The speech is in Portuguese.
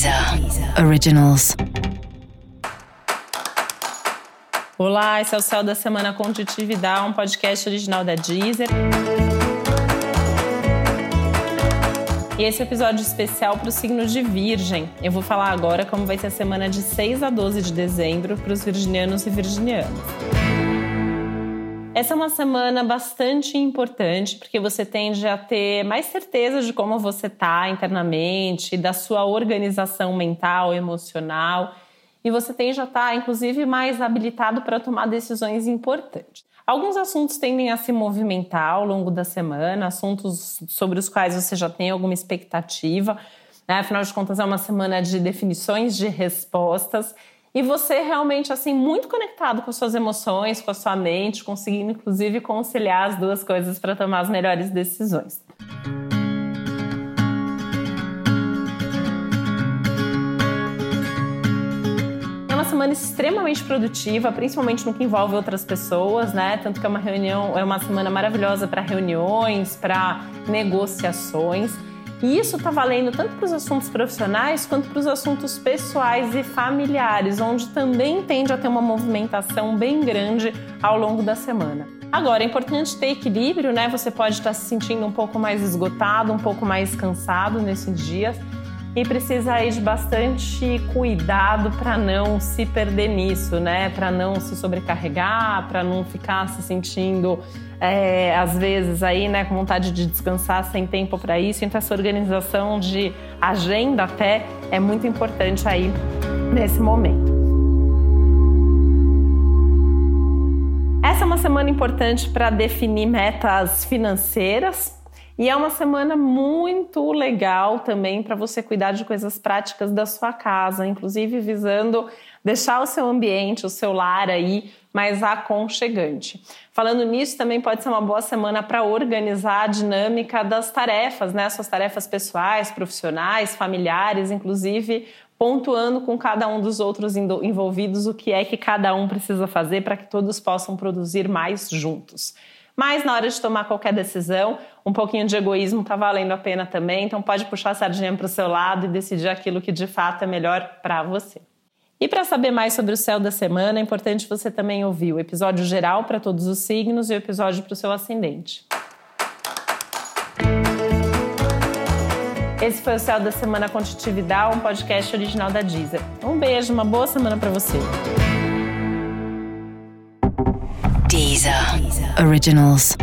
Deezer Originals. Olá, esse é o Céu da Semana Contitividade, um podcast original da Deezer. E esse é episódio especial para o signo de Virgem. Eu vou falar agora como vai ser a semana de 6 a 12 de dezembro para os virginianos e virginianas. Essa é uma semana bastante importante porque você tende a ter mais certeza de como você está internamente, da sua organização mental, emocional, e você tende a estar, tá, inclusive, mais habilitado para tomar decisões importantes. Alguns assuntos tendem a se movimentar ao longo da semana, assuntos sobre os quais você já tem alguma expectativa. Né? Afinal de contas, é uma semana de definições, de respostas e você realmente assim muito conectado com suas emoções, com a sua mente, conseguindo inclusive conciliar as duas coisas para tomar as melhores decisões. É semana extremamente produtiva, principalmente no que envolve outras pessoas, né? Tanto que é uma reunião, é uma semana maravilhosa para reuniões, para negociações. E isso está valendo tanto para os assuntos profissionais quanto para os assuntos pessoais e familiares, onde também tende a ter uma movimentação bem grande ao longo da semana. Agora, é importante ter equilíbrio, né? Você pode estar se sentindo um pouco mais esgotado, um pouco mais cansado nesses dias e precisa aí de bastante cuidado para não se perder nisso, né? Para não se sobrecarregar, para não ficar se sentindo é, às vezes aí, né, com vontade de descansar sem tempo para isso. Então essa organização de agenda até é muito importante aí nesse momento. Essa é uma semana importante para definir metas financeiras e é uma semana muito legal também para você cuidar de coisas práticas da sua casa, inclusive visando deixar o seu ambiente, o seu lar aí mais aconchegante. Falando nisso, também pode ser uma boa semana para organizar a dinâmica das tarefas, né? Suas tarefas pessoais, profissionais, familiares, inclusive pontuando com cada um dos outros envolvidos o que é que cada um precisa fazer para que todos possam produzir mais juntos. Mas na hora de tomar qualquer decisão, um pouquinho de egoísmo está valendo a pena também. Então pode puxar a sardinha para o seu lado e decidir aquilo que de fato é melhor para você. E para saber mais sobre o céu da semana, é importante você também ouvir o episódio geral para todos os signos e o episódio para o seu ascendente. Esse foi o Céu da Semana Contitividade, um podcast original da Deezer. Um beijo, uma boa semana para você. Deezer. Originals.